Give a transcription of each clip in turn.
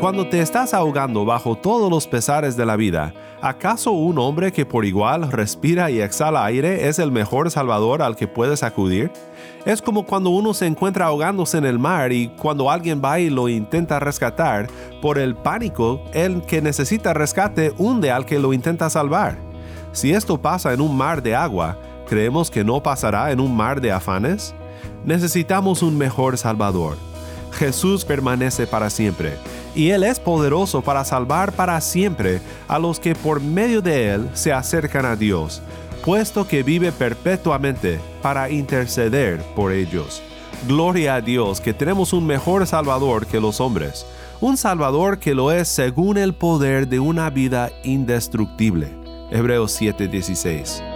Cuando te estás ahogando bajo todos los pesares de la vida, ¿acaso un hombre que por igual respira y exhala aire es el mejor salvador al que puedes acudir? Es como cuando uno se encuentra ahogándose en el mar y cuando alguien va y lo intenta rescatar, por el pánico, el que necesita rescate hunde al que lo intenta salvar. Si esto pasa en un mar de agua, ¿creemos que no pasará en un mar de afanes? Necesitamos un mejor Salvador. Jesús permanece para siempre y Él es poderoso para salvar para siempre a los que por medio de Él se acercan a Dios, puesto que vive perpetuamente para interceder por ellos. Gloria a Dios que tenemos un mejor Salvador que los hombres, un Salvador que lo es según el poder de una vida indestructible. Hebreos 7:16.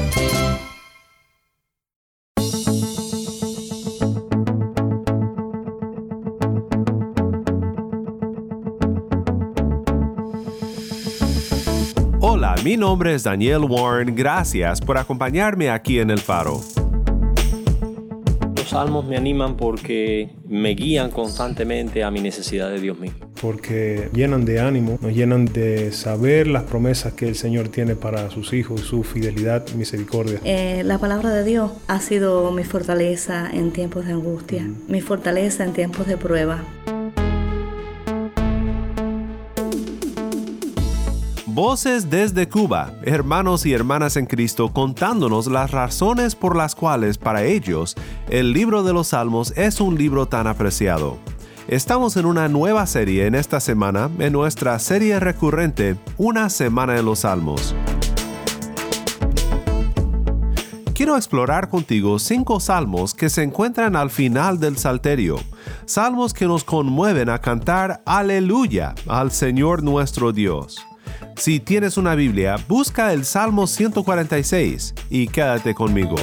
Hola, mi nombre es Daniel Warren, gracias por acompañarme aquí en El Faro. Los salmos me animan porque me guían constantemente a mi necesidad de Dios mismo. Porque llenan de ánimo, nos llenan de saber las promesas que el Señor tiene para sus hijos, su fidelidad y misericordia. Eh, la palabra de Dios ha sido mi fortaleza en tiempos de angustia, mi fortaleza en tiempos de prueba. Voces desde Cuba, hermanos y hermanas en Cristo contándonos las razones por las cuales para ellos el libro de los Salmos es un libro tan apreciado. Estamos en una nueva serie en esta semana, en nuestra serie recurrente Una Semana en los Salmos. Quiero explorar contigo cinco salmos que se encuentran al final del Salterio, salmos que nos conmueven a cantar Aleluya al Señor nuestro Dios. Si tienes una Biblia, busca el Salmo 146 y quédate conmigo.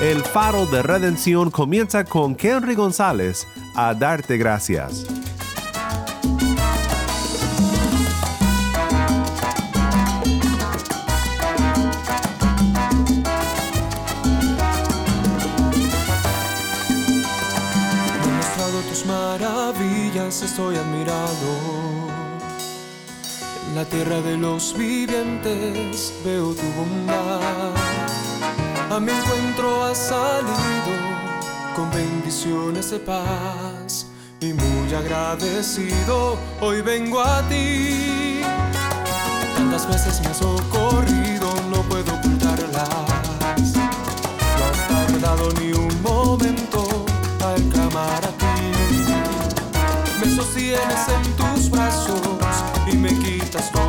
El faro de redención comienza con Henry González a darte gracias. Estoy admirado. En la tierra de los vivientes veo tu bondad. A mi encuentro has salido con bendiciones de paz. Y muy agradecido hoy vengo a ti. Tantas veces me has socorrido, no puedo ocultarlas. No has tardado ni un momento Me sostienes en tus brazos y me quitas todo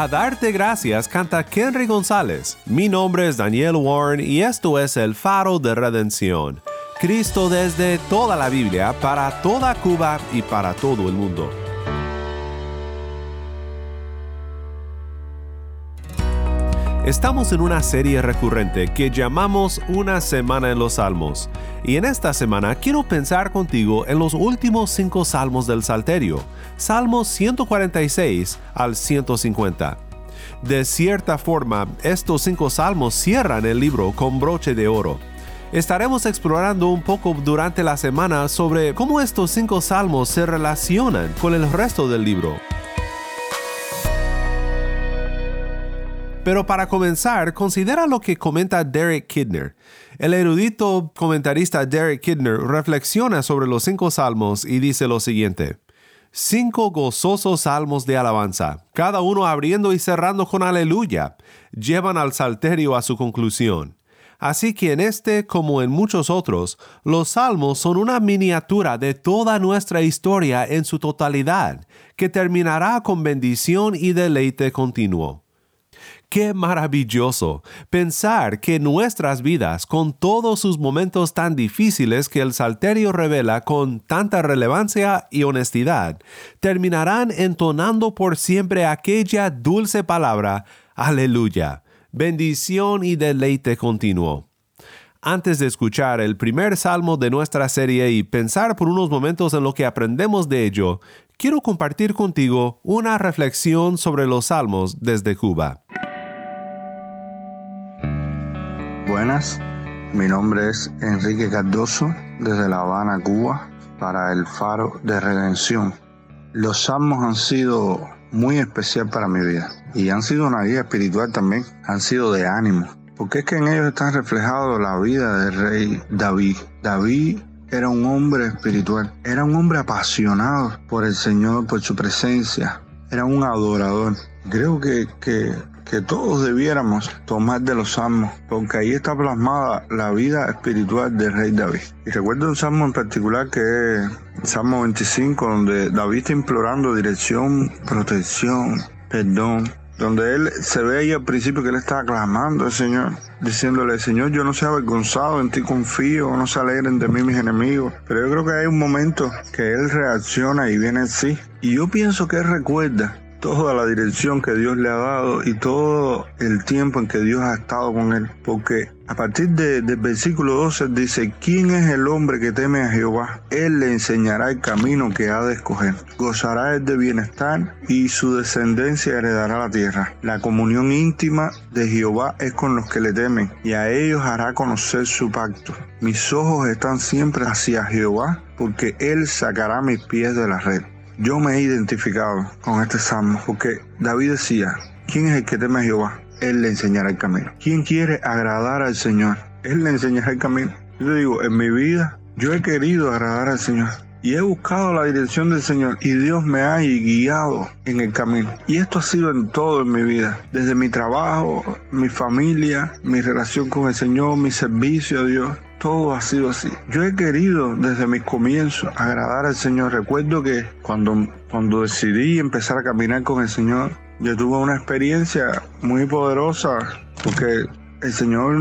A darte gracias canta Henry González. Mi nombre es Daniel Warren y esto es el faro de redención. Cristo desde toda la Biblia, para toda Cuba y para todo el mundo. Estamos en una serie recurrente que llamamos Una Semana en los Salmos. Y en esta semana quiero pensar contigo en los últimos cinco salmos del Salterio, Salmos 146 al 150. De cierta forma, estos cinco salmos cierran el libro con broche de oro. Estaremos explorando un poco durante la semana sobre cómo estos cinco salmos se relacionan con el resto del libro. Pero para comenzar, considera lo que comenta Derek Kidner. El erudito comentarista Derek Kidner reflexiona sobre los cinco salmos y dice lo siguiente. Cinco gozosos salmos de alabanza, cada uno abriendo y cerrando con aleluya, llevan al salterio a su conclusión. Así que en este, como en muchos otros, los salmos son una miniatura de toda nuestra historia en su totalidad, que terminará con bendición y deleite continuo. Qué maravilloso pensar que nuestras vidas, con todos sus momentos tan difíciles que el Salterio revela con tanta relevancia y honestidad, terminarán entonando por siempre aquella dulce palabra, aleluya, bendición y deleite continuo. Antes de escuchar el primer salmo de nuestra serie y pensar por unos momentos en lo que aprendemos de ello, quiero compartir contigo una reflexión sobre los salmos desde Cuba. Buenas, mi nombre es Enrique Cardoso desde La Habana, Cuba, para el Faro de Redención. Los salmos han sido muy especial para mi vida y han sido una guía espiritual también, han sido de ánimo, porque es que en ellos está reflejado la vida del rey David. David era un hombre espiritual, era un hombre apasionado por el Señor, por su presencia, era un adorador. Creo que, que que todos debiéramos tomar de los salmos, porque ahí está plasmada la vida espiritual del rey David. Y recuerdo un salmo en particular que es el Salmo 25, donde David está implorando dirección, protección, perdón, donde él se ve ahí al principio que él está aclamando al Señor, diciéndole, Señor, yo no sea avergonzado, en ti confío, no se alegren de mí mis enemigos. Pero yo creo que hay un momento que él reacciona y viene así. Y yo pienso que él recuerda toda la dirección que Dios le ha dado y todo el tiempo en que Dios ha estado con él. Porque a partir del versículo 12 dice, ¿quién es el hombre que teme a Jehová? Él le enseñará el camino que ha de escoger. Gozará él de bienestar y su descendencia heredará la tierra. La comunión íntima de Jehová es con los que le temen y a ellos hará conocer su pacto. Mis ojos están siempre hacia Jehová porque él sacará mis pies de la red. Yo me he identificado con este salmo porque David decía, ¿quién es el que teme a Jehová? Él le enseñará el camino. ¿Quién quiere agradar al Señor? Él le enseñará el camino. Yo digo, en mi vida yo he querido agradar al Señor y he buscado la dirección del Señor y Dios me ha guiado en el camino. Y esto ha sido en todo en mi vida, desde mi trabajo, mi familia, mi relación con el Señor, mi servicio a Dios todo ha sido así. Yo he querido desde mis comienzos agradar al Señor. Recuerdo que cuando, cuando decidí empezar a caminar con el Señor, yo tuve una experiencia muy poderosa porque el Señor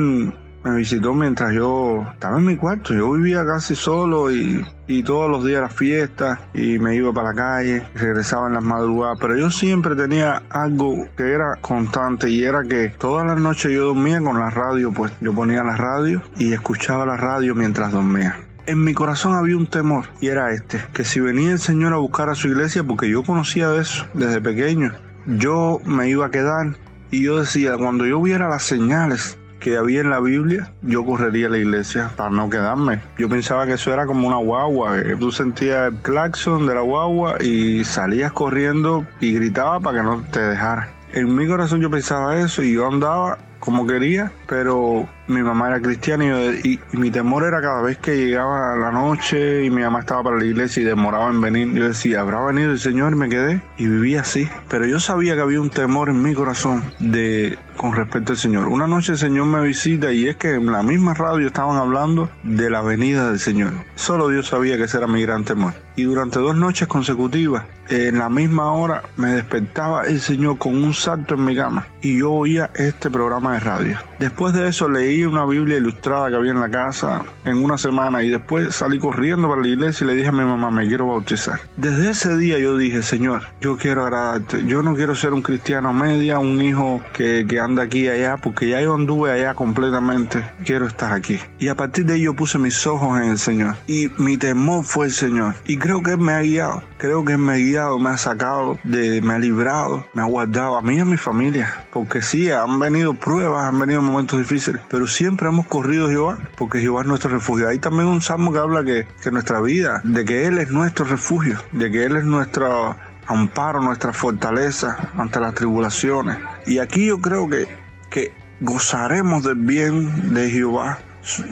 me visitó mientras yo estaba en mi cuarto. Yo vivía casi solo y, todos los días las fiestas y me iba para la calle, regresaba en las madrugadas. Pero yo siempre tenía algo que era constante y era que todas las noches yo dormía con la radio, pues yo ponía la radio y escuchaba la radio mientras dormía en mi corazón había un temor y era este, que si venía el Señor a buscar a su iglesia, porque yo conocía de eso desde pequeño, yo me iba a quedar y yo decía, cuando yo viera las señales que había en la Biblia, yo correría a la iglesia para no quedarme. Yo pensaba que eso era como una guagua, que tú sentías el claxon de la guagua y salías corriendo y gritaba para que no te dejara. En mi corazón yo pensaba eso y yo andaba como quería, pero mi mamá era cristiana y, mi temor era cada vez que llegaba la noche y mi mamá estaba para la iglesia y demoraba en venir, yo decía, habrá venido el Señor y me quedé y viví así. Pero yo sabía que había un temor en mi corazón de con respecto al Señor. Una noche el Señor me visita y es que en la misma radio estaban hablando de la venida del Señor. Solo Dios sabía que ese era mi gran temor. Y durante dos noches consecutivas, en la misma hora, me despertaba el Señor con un salto en mi cama y yo oía este programa de radio. Después de eso leí una Biblia ilustrada que había en la casa en una semana y después salí corriendo para la iglesia y le dije a mi mamá, me quiero bautizar. Desde ese día yo dije, Señor, yo quiero agradarte. Yo no quiero ser un cristiano media, un hijo que, que anda aquí y allá, porque ya yo anduve allá completamente. Quiero estar aquí. Y a partir de ahí yo puse mis ojos en el Señor. Y mi temor fue el Señor. Y creo que Él me ha guiado. Creo que Él me ha guiado, me ha sacado, de, me ha librado, me ha guardado a mí y a mi familia. Porque sí, han venido pruebas, han venido momentos difíciles, pero siempre hemos corrido Jehová, porque Jehová es nuestro refugio. Hay también un salmo que habla que, que nuestra vida, de que Él es nuestro refugio, de que Él es nuestro amparo, nuestra fortaleza ante las tribulaciones. Y aquí yo creo que, que gozaremos del bien de Jehová.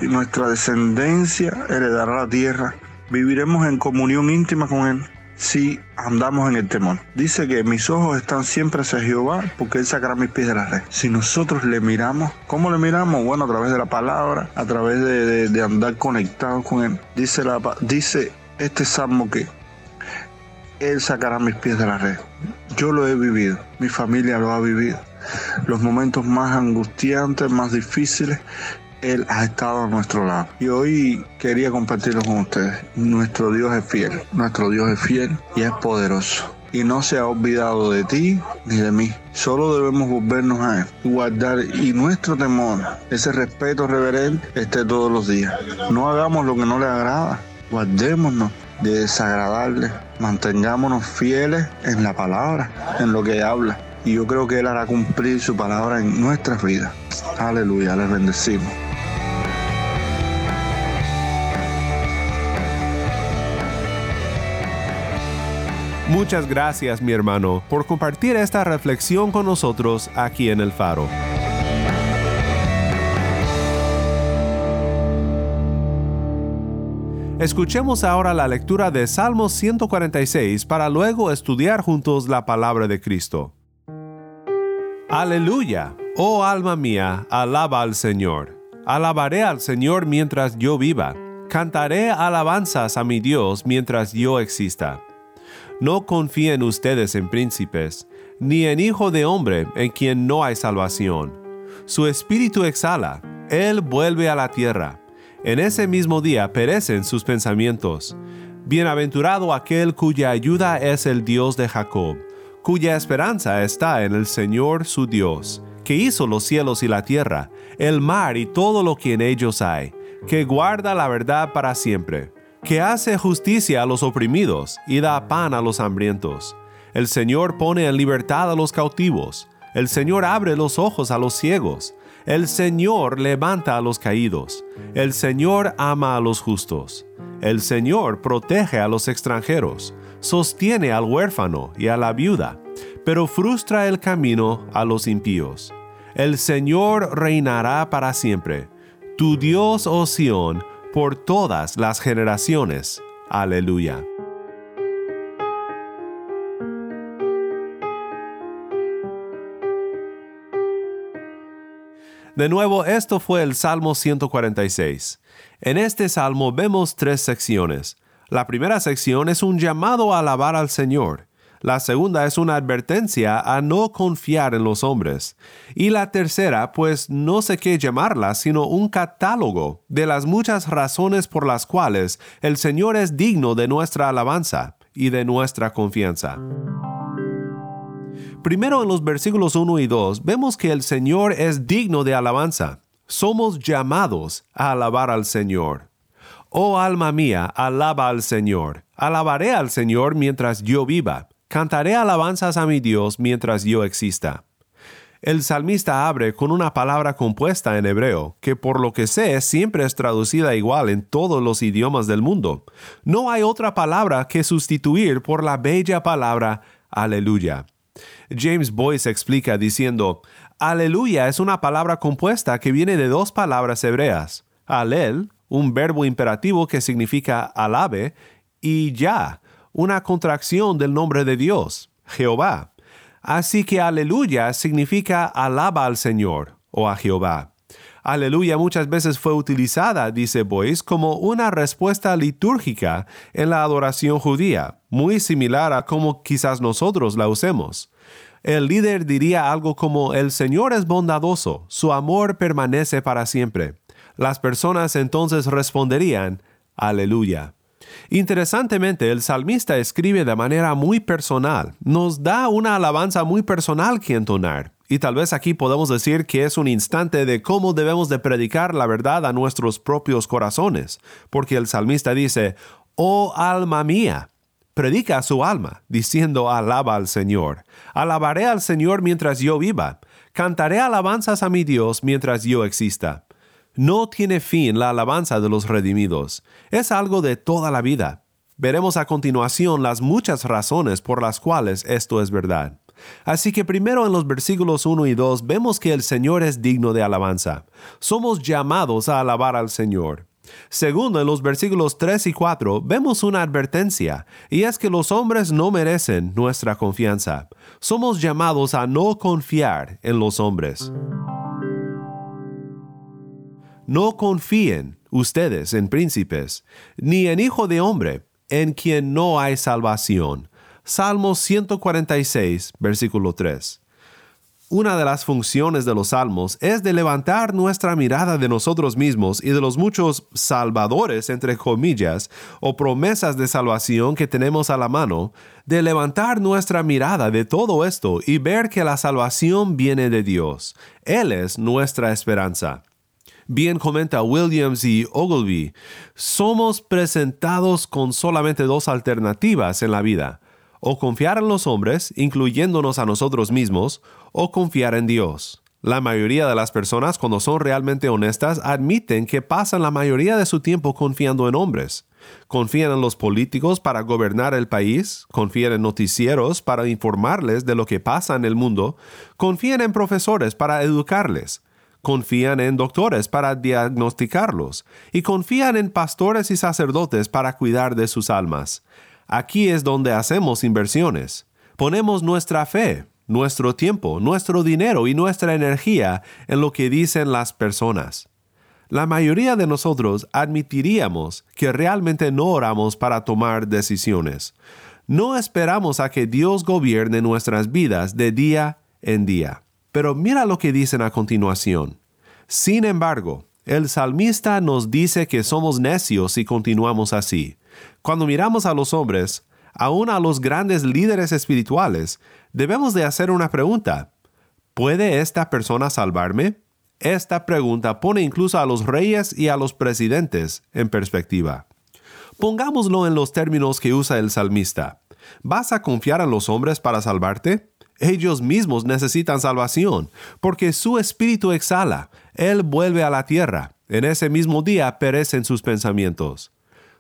Nuestra descendencia heredará la tierra. Viviremos en comunión íntima con Él si andamos en el temor. Dice que mis ojos están siempre hacia Jehová porque Él sacará mis pies de la red. Si nosotros le miramos, ¿cómo le miramos? Bueno, a través de la palabra, a través de, andar conectados con Él. Dice, dice este salmo que Él sacará mis pies de la red. Yo lo he vivido, mi familia lo ha vivido. Los momentos más angustiantes, más difíciles, él ha estado a nuestro lado. Y hoy quería compartirlo con ustedes. Nuestro Dios es fiel. Nuestro Dios es fiel y es poderoso. Y no se ha olvidado de ti ni de mí. Solo debemos volvernos a Él guardar y nuestro temor, ese respeto reverente, esté todos los días. No hagamos lo que no le agrada. Guardémonos de desagradarle. Mantengámonos fieles en la palabra, en lo que habla. Y yo creo que Él hará cumplir su palabra en nuestras vidas. Aleluya, les bendecimos. Muchas gracias mi hermano por compartir esta reflexión con nosotros aquí en el faro. Escuchemos ahora la lectura de Salmos 146 para luego estudiar juntos la palabra de Cristo. Aleluya, oh alma mía, alaba al Señor. Alabaré al Señor mientras yo viva. Cantaré alabanzas a mi Dios mientras yo exista. No confíen ustedes en príncipes, ni en hijo de hombre en quien no hay salvación. Su espíritu exhala, él vuelve a la tierra. En ese mismo día perecen sus pensamientos. Bienaventurado aquel cuya ayuda es el Dios de Jacob, cuya esperanza está en el Señor su Dios, que hizo los cielos y la tierra, el mar y todo lo que en ellos hay, que guarda la verdad para siempre que hace justicia a los oprimidos y da pan a los hambrientos. El Señor pone en libertad a los cautivos. El Señor abre los ojos a los ciegos. El Señor levanta a los caídos. El Señor ama a los justos. El Señor protege a los extranjeros. Sostiene al huérfano y a la viuda, pero frustra el camino a los impíos. El Señor reinará para siempre. Tu Dios, oh Sión, por todas las generaciones. Aleluya. De nuevo, esto fue el Salmo 146. En este salmo vemos tres secciones. La primera sección es un llamado a alabar al Señor. La segunda es una advertencia a no confiar en los hombres. Y la tercera, pues no sé qué llamarla, sino un catálogo de las muchas razones por las cuales el Señor es digno de nuestra alabanza y de nuestra confianza. Primero en los versículos 1 y 2 vemos que el Señor es digno de alabanza. Somos llamados a alabar al Señor. Oh alma mía, alaba al Señor. Alabaré al Señor mientras yo viva. Cantaré alabanzas a mi Dios mientras yo exista. El salmista abre con una palabra compuesta en hebreo, que por lo que sé siempre es traducida igual en todos los idiomas del mundo. No hay otra palabra que sustituir por la bella palabra aleluya. James Boyce explica diciendo, Aleluya es una palabra compuesta que viene de dos palabras hebreas. Alel, un verbo imperativo que significa alabe, y ya, una contracción del nombre de Dios, Jehová. Así que aleluya significa alaba al Señor o a Jehová. Aleluya muchas veces fue utilizada, dice Boyce, como una respuesta litúrgica en la adoración judía, muy similar a como quizás nosotros la usemos. El líder diría algo como el Señor es bondadoso, su amor permanece para siempre. Las personas entonces responderían, Aleluya. Interesantemente, el salmista escribe de manera muy personal, nos da una alabanza muy personal que entonar. Y tal vez aquí podemos decir que es un instante de cómo debemos de predicar la verdad a nuestros propios corazones, porque el salmista dice, Oh alma mía, predica a su alma, diciendo, alaba al Señor. Alabaré al Señor mientras yo viva, cantaré alabanzas a mi Dios mientras yo exista. No tiene fin la alabanza de los redimidos, es algo de toda la vida. Veremos a continuación las muchas razones por las cuales esto es verdad. Así que primero en los versículos 1 y 2 vemos que el Señor es digno de alabanza. Somos llamados a alabar al Señor. Segundo, en los versículos 3 y 4 vemos una advertencia, y es que los hombres no merecen nuestra confianza. Somos llamados a no confiar en los hombres. No confíen ustedes en príncipes, ni en hijo de hombre, en quien no hay salvación Salmos 146, versículo 3. Una de las funciones de los salmos es de levantar nuestra mirada de nosotros mismos y de los muchos salvadores, entre comillas, o promesas de salvación que tenemos a la mano, de levantar nuestra mirada de todo esto y ver que la salvación viene de Dios. Él es nuestra esperanza. Bien comenta Williams y Ogilvy, somos presentados con solamente dos alternativas en la vida o confiar en los hombres, incluyéndonos a nosotros mismos, o confiar en Dios. La mayoría de las personas, cuando son realmente honestas, admiten que pasan la mayoría de su tiempo confiando en hombres. Confían en los políticos para gobernar el país, confían en noticieros para informarles de lo que pasa en el mundo, confían en profesores para educarles, confían en doctores para diagnosticarlos y confían en pastores y sacerdotes para cuidar de sus almas. Aquí es donde hacemos inversiones. Ponemos nuestra fe, nuestro tiempo, nuestro dinero y nuestra energía en lo que dicen las personas. La mayoría de nosotros admitiríamos que realmente no oramos para tomar decisiones. No esperamos a que Dios gobierne nuestras vidas de día en día. Pero mira lo que dicen a continuación. Sin embargo, el salmista nos dice que somos necios si continuamos así. Cuando miramos a los hombres, aún a los grandes líderes espirituales, debemos de hacer una pregunta. ¿Puede esta persona salvarme? Esta pregunta pone incluso a los reyes y a los presidentes en perspectiva. Pongámoslo en los términos que usa el salmista. ¿Vas a confiar en los hombres para salvarte? Ellos mismos necesitan salvación, porque su espíritu exhala, Él vuelve a la tierra, en ese mismo día perecen sus pensamientos.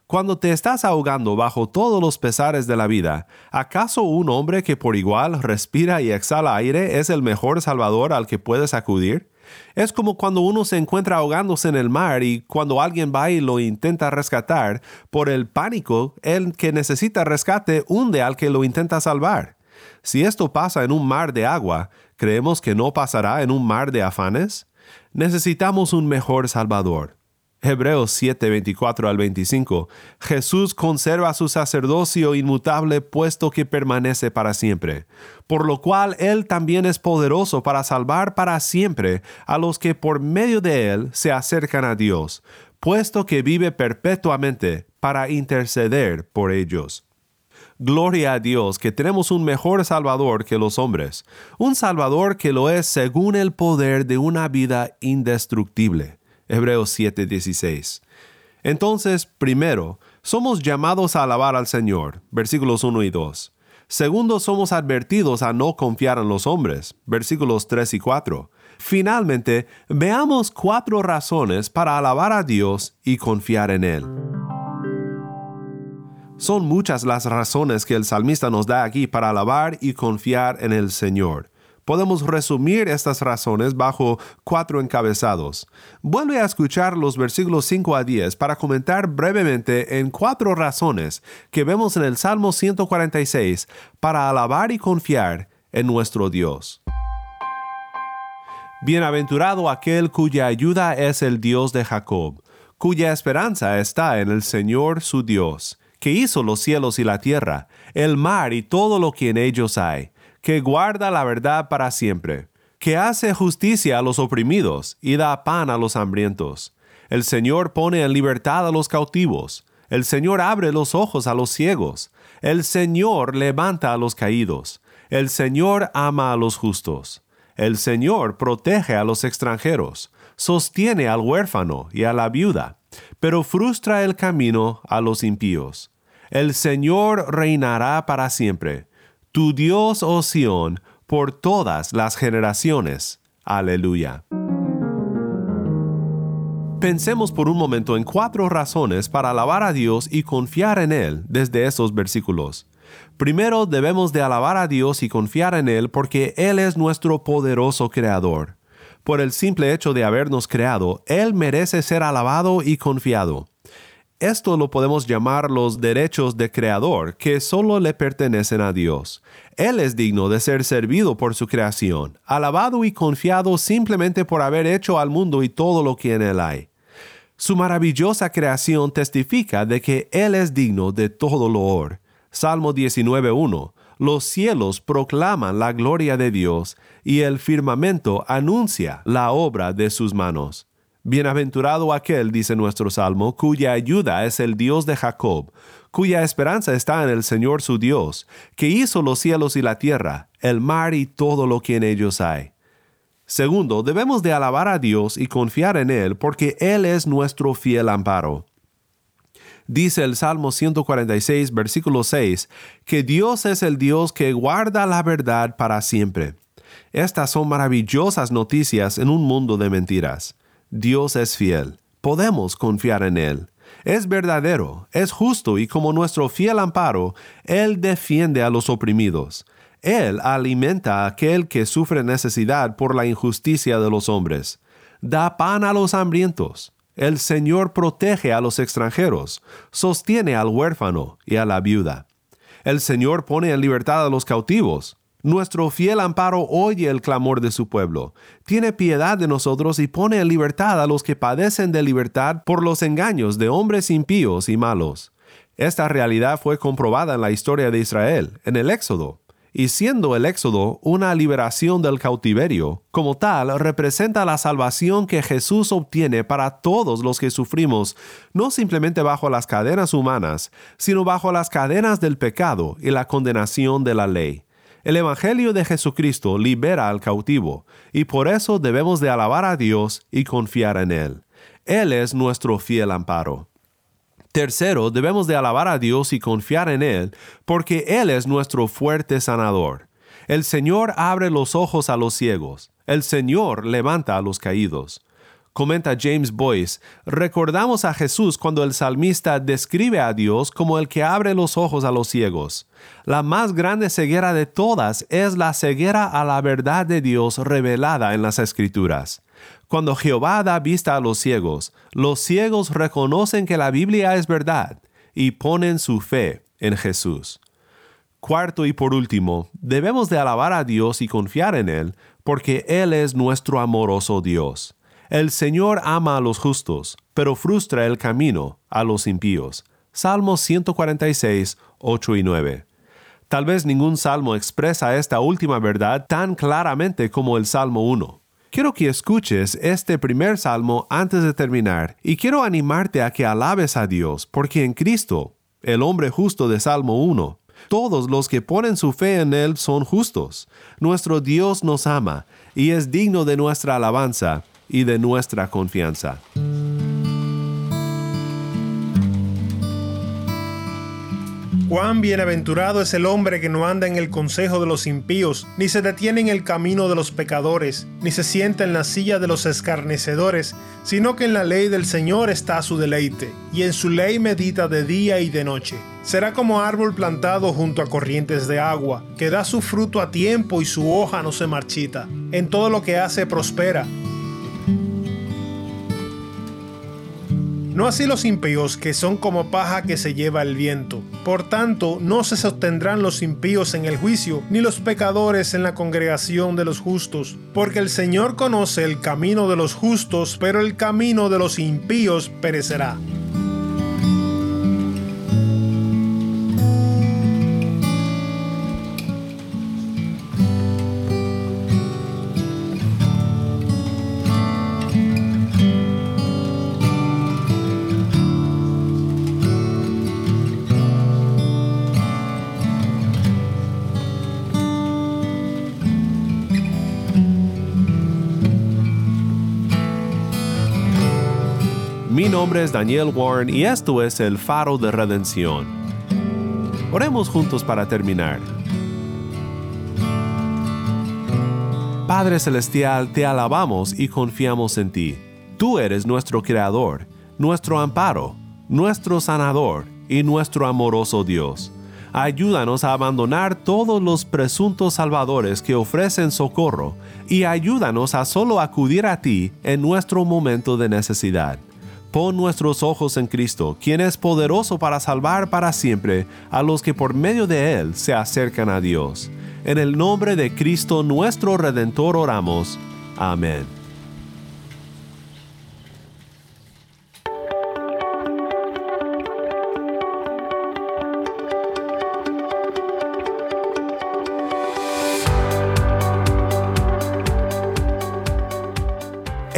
Cuando te estás ahogando bajo todos los pesares de la vida, ¿acaso un hombre que por igual respira y exhala aire es el mejor salvador al que puedes acudir? Es como cuando uno se encuentra ahogándose en el mar y cuando alguien va y lo intenta rescatar, por el pánico, el que necesita rescate hunde al que lo intenta salvar. Si esto pasa en un mar de agua, ¿creemos que no pasará en un mar de afanes? Necesitamos un mejor Salvador. Hebreos 7, 24 al 25, Jesús conserva su sacerdocio inmutable puesto que permanece para siempre, por lo cual Él también es poderoso para salvar para siempre a los que por medio de Él se acercan a Dios, puesto que vive perpetuamente para interceder por ellos. Gloria a Dios que tenemos un mejor Salvador que los hombres, un Salvador que lo es según el poder de una vida indestructible Hebreos 7:16. Entonces, primero, somos llamados a alabar al Señor, versículos 1 y 2. Segundo, somos advertidos a no confiar en los hombres, versículos 3 y 4. Finalmente, veamos cuatro razones para alabar a Dios y confiar en Él. Son muchas las razones que el salmista nos da aquí para alabar y confiar en el Señor. Podemos resumir estas razones bajo cuatro encabezados. Vuelve a escuchar los versículos 5 a 10 para comentar brevemente en cuatro razones que vemos en el Salmo 146 para alabar y confiar en nuestro Dios. Bienaventurado aquel cuya ayuda es el Dios de Jacob, cuya esperanza está en el Señor su Dios, que hizo los cielos y la tierra, el mar y todo lo que en ellos hay, que guarda la verdad para siempre, que hace justicia a los oprimidos y da pan a los hambrientos. El Señor pone en libertad a los cautivos, el Señor abre los ojos a los ciegos, el Señor levanta a los caídos, el Señor ama a los justos. El Señor protege a los extranjeros, sostiene al huérfano y a la viuda, pero frustra el camino a los impíos. El Señor reinará para siempre, tu Dios, oh Sión, por todas las generaciones. Aleluya. Pensemos por un momento en cuatro razones para alabar a Dios y confiar en Él desde esos versículos. Primero debemos de alabar a Dios y confiar en Él porque Él es nuestro poderoso Creador. Por el simple hecho de habernos creado, Él merece ser alabado y confiado. Esto lo podemos llamar los derechos de creador, que solo le pertenecen a Dios. Él es digno de ser servido por su creación, alabado y confiado simplemente por haber hecho al mundo y todo lo que en él hay. Su maravillosa creación testifica de que Él es digno de todo loor. Salmo 19.1. Los cielos proclaman la gloria de Dios y el firmamento anuncia la obra de sus manos. Bienaventurado aquel, dice nuestro Salmo, cuya ayuda es el Dios de Jacob, cuya esperanza está en el Señor su Dios, que hizo los cielos y la tierra, el mar y todo lo que en ellos hay. Segundo, debemos de alabar a Dios y confiar en Él porque Él es nuestro fiel amparo dice el Salmo 146, versículo 6, que Dios es el Dios que guarda la verdad para siempre. Estas son maravillosas noticias en un mundo de mentiras. Dios es fiel. Podemos confiar en Él. Es verdadero, es justo y como nuestro fiel amparo, Él defiende a los oprimidos. Él alimenta a aquel que sufre necesidad por la injusticia de los hombres. Da pan a los hambrientos. El Señor protege a los extranjeros, sostiene al huérfano y a la viuda. El Señor pone en libertad a los cautivos. Nuestro fiel amparo oye el clamor de su pueblo, tiene piedad de nosotros y pone en libertad a los que padecen de libertad por los engaños de hombres impíos y malos. Esta realidad fue comprobada en la historia de Israel, en el Éxodo, y siendo el éxodo una liberación del cautiverio, como tal representa la salvación que Jesús obtiene para todos los que sufrimos, no simplemente bajo las cadenas humanas, sino bajo las cadenas del pecado y la condenación de la ley. El Evangelio de Jesucristo libera al cautivo, y por eso debemos de alabar a Dios y confiar en Él. Él es nuestro fiel amparo. Tercero, debemos de alabar a Dios y confiar en Él, porque Él es nuestro fuerte sanador. El Señor abre los ojos a los ciegos, el Señor levanta a los caídos. Comenta James Boyce, recordamos a Jesús cuando el salmista describe a Dios como el que abre los ojos a los ciegos. La más grande ceguera de todas es la ceguera a la verdad de Dios revelada en las Escrituras. Cuando Jehová da vista a los ciegos, los ciegos reconocen que la Biblia es verdad y ponen su fe en Jesús. Cuarto y por último, debemos de alabar a Dios y confiar en Él, porque Él es nuestro amoroso Dios. El Señor ama a los justos, pero frustra el camino a los impíos. Salmos 146, 8 y 9. Tal vez ningún salmo expresa esta última verdad tan claramente como el Salmo 1. Quiero que escuches este primer salmo antes de terminar y quiero animarte a que alabes a Dios, porque en Cristo, el hombre justo de Salmo 1, todos los que ponen su fe en Él son justos. Nuestro Dios nos ama y es digno de nuestra alabanza y de nuestra confianza. Cuán bienaventurado es el hombre que no anda en el consejo de los impíos, ni se detiene en el camino de los pecadores, ni se sienta en la silla de los escarnecedores, sino que en la ley del Señor está su deleite, y en su ley medita de día y de noche. Será como árbol plantado junto a corrientes de agua, que da su fruto a tiempo y su hoja no se marchita. En todo lo que hace prospera. No así los impíos, que son como paja que se lleva el viento. Por tanto, no se sostendrán los impíos en el juicio, ni los pecadores en la congregación de los justos, porque el Señor conoce el camino de los justos, pero el camino de los impíos perecerá. Mi nombre es Daniel Warren y esto es el faro de redención. Oremos juntos para terminar. Padre Celestial, te alabamos y confiamos en ti. Tú eres nuestro Creador, nuestro amparo, nuestro sanador y nuestro amoroso Dios. Ayúdanos a abandonar todos los presuntos salvadores que ofrecen socorro y ayúdanos a solo acudir a ti en nuestro momento de necesidad. Pon nuestros ojos en Cristo, quien es poderoso para salvar para siempre a los que por medio de Él se acercan a Dios. En el nombre de Cristo nuestro Redentor oramos. Amén.